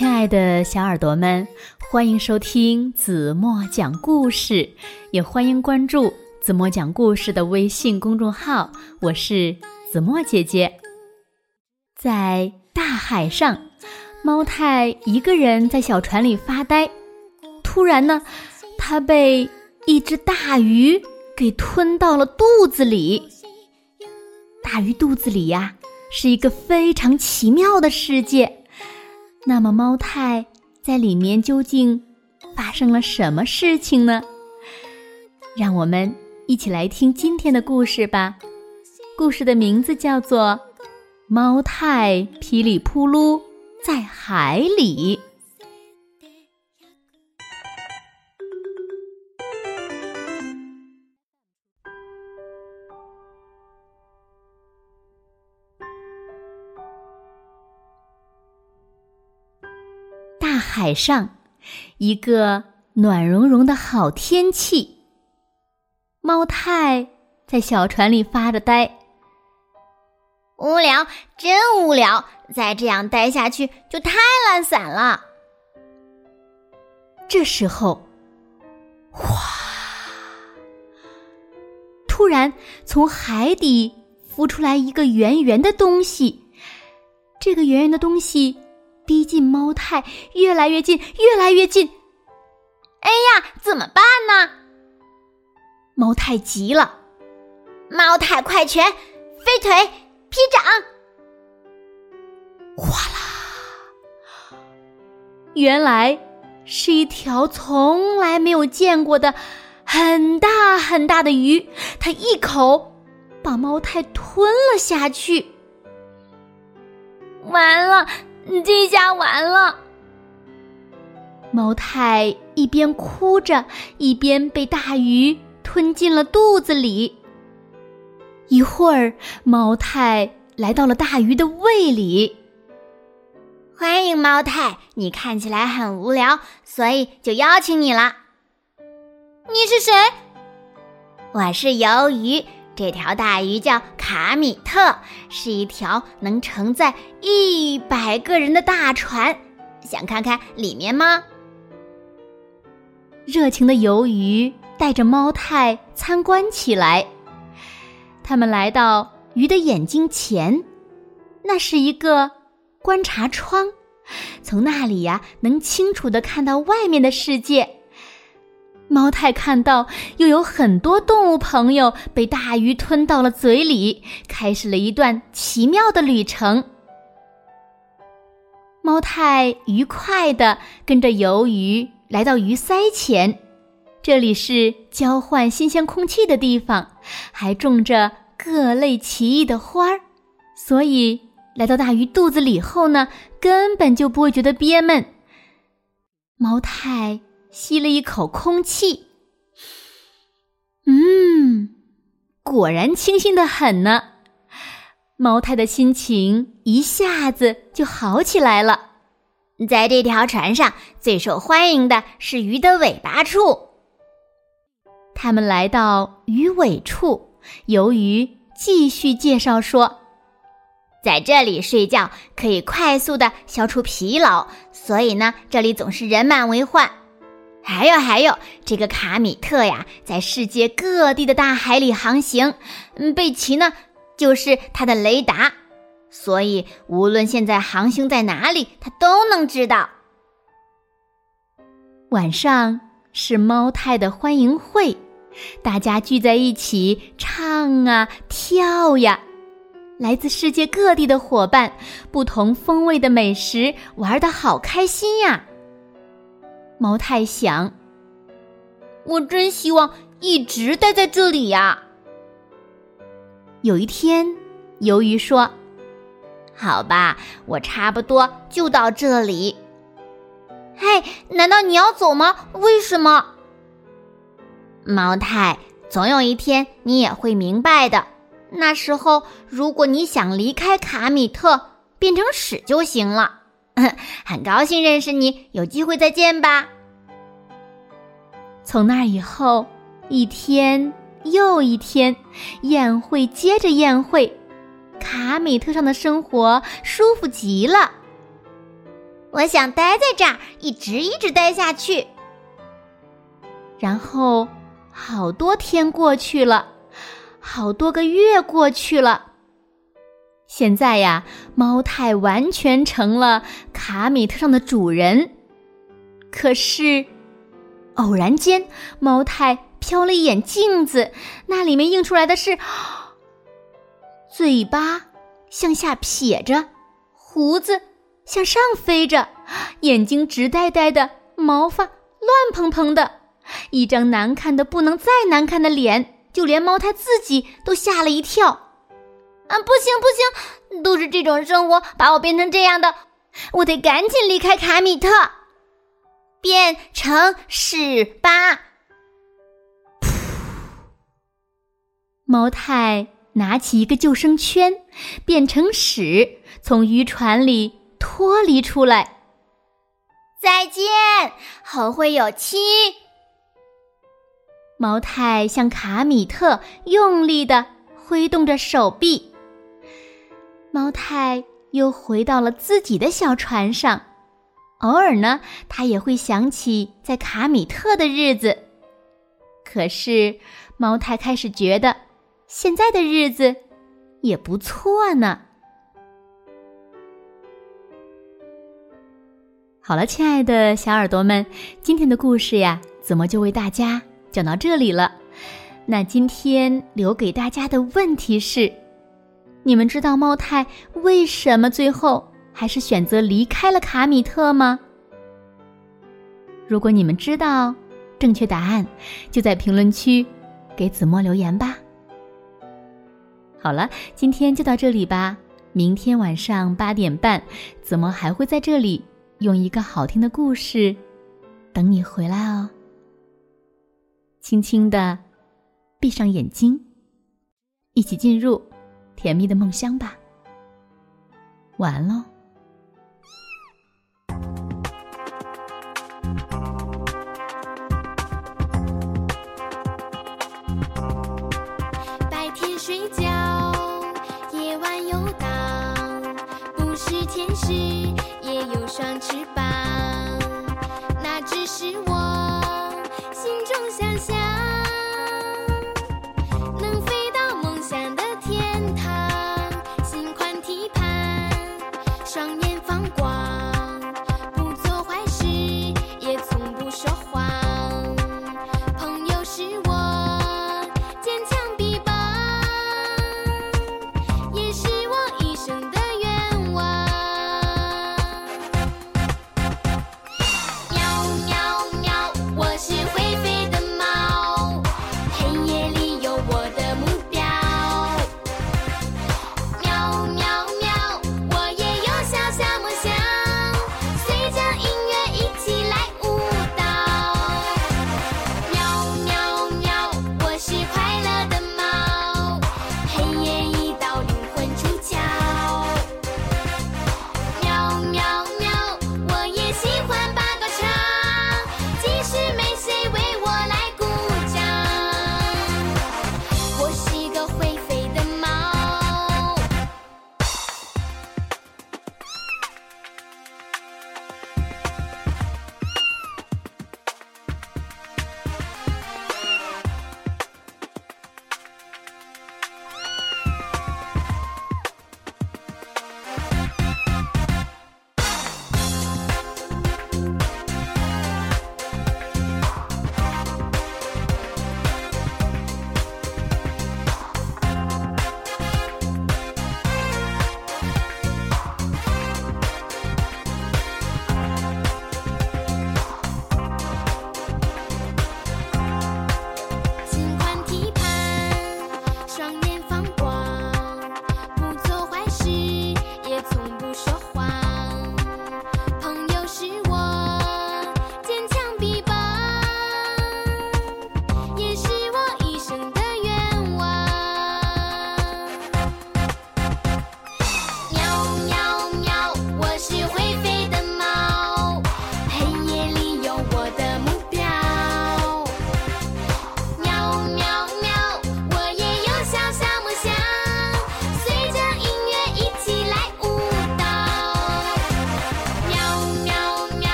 亲爱的小耳朵们，欢迎收听子墨讲故事，也欢迎关注子墨讲故事的微信公众号。我是子墨姐姐。在大海上，猫太一个人在小船里发呆。突然呢，它被一只大鱼给吞到了肚子里。大鱼肚子里呀，是一个非常奇妙的世界。那么，猫太在里面究竟发生了什么事情呢？让我们一起来听今天的故事吧。故事的名字叫做《猫太噼里扑噜在海里》。海上，一个暖融融的好天气。猫太在小船里发着呆，无聊，真无聊！再这样待下去就太懒散了。这时候，哗！突然从海底浮出来一个圆圆的东西，这个圆圆的东西。逼近猫太，越来越近，越来越近。哎呀，怎么办呢？猫太急了。猫太快拳，飞腿，劈掌。哗啦！原来是一条从来没有见过的很大很大的鱼，它一口把猫太吞了下去。完了。这下完了！猫太一边哭着，一边被大鱼吞进了肚子里。一会儿，猫太来到了大鱼的胃里。欢迎猫太，你看起来很无聊，所以就邀请你了。你是谁？我是鱿鱼。这条大鱼叫卡米特，是一条能承载一百个人的大船。想看看里面吗？热情的鱿鱼带着猫太参观起来。他们来到鱼的眼睛前，那是一个观察窗，从那里呀能清楚的看到外面的世界。猫太看到，又有很多动物朋友被大鱼吞到了嘴里，开始了一段奇妙的旅程。猫太愉快的跟着鱿鱼来到鱼鳃前，这里是交换新鲜空气的地方，还种着各类奇异的花儿，所以来到大鱼肚子里后呢，根本就不会觉得憋闷。猫太。吸了一口空气，嗯，果然清新的很呢。猫太的心情一下子就好起来了。在这条船上，最受欢迎的是鱼的尾巴处。他们来到鱼尾处，由于继续介绍说，在这里睡觉可以快速的消除疲劳，所以呢，这里总是人满为患。还有还有，这个卡米特呀，在世界各地的大海里航行。嗯，贝奇呢，就是他的雷达，所以无论现在航行在哪里，他都能知道。晚上是猫太的欢迎会，大家聚在一起唱啊跳呀，来自世界各地的伙伴，不同风味的美食，玩的好开心呀。毛太想：“我真希望一直待在这里呀。”有一天，鱿鱼说：“好吧，我差不多就到这里。”嘿，难道你要走吗？为什么？毛太，总有一天你也会明白的。那时候，如果你想离开卡米特，变成屎就行了。很高兴认识你，有机会再见吧。从那以后，一天又一天，宴会接着宴会，卡米特上的生活舒服极了。我想待在这儿，一直一直待下去。然后，好多天过去了，好多个月过去了。现在呀，猫太完全成了卡米特上的主人。可是，偶然间，猫太瞟了一眼镜子，那里面映出来的是嘴巴向下撇着，胡子向上飞着，眼睛直呆呆的，毛发乱蓬蓬的，一张难看的不能再难看的脸，就连猫太自己都吓了一跳。啊，不行不行，都是这种生活把我变成这样的，我得赶紧离开卡米特，变成屎吧！猫太拿起一个救生圈，变成屎，从渔船里脱离出来。再见，后会有期。猫太向卡米特用力的挥动着手臂。猫太又回到了自己的小船上，偶尔呢，他也会想起在卡米特的日子。可是，猫太开始觉得现在的日子也不错呢。好了，亲爱的小耳朵们，今天的故事呀，怎么就为大家讲到这里了？那今天留给大家的问题是。你们知道猫太为什么最后还是选择离开了卡米特吗？如果你们知道正确答案，就在评论区给子墨留言吧。好了，今天就到这里吧。明天晚上八点半，子墨还会在这里用一个好听的故事等你回来哦。轻轻的闭上眼睛，一起进入。甜蜜的梦乡吧，晚安喽。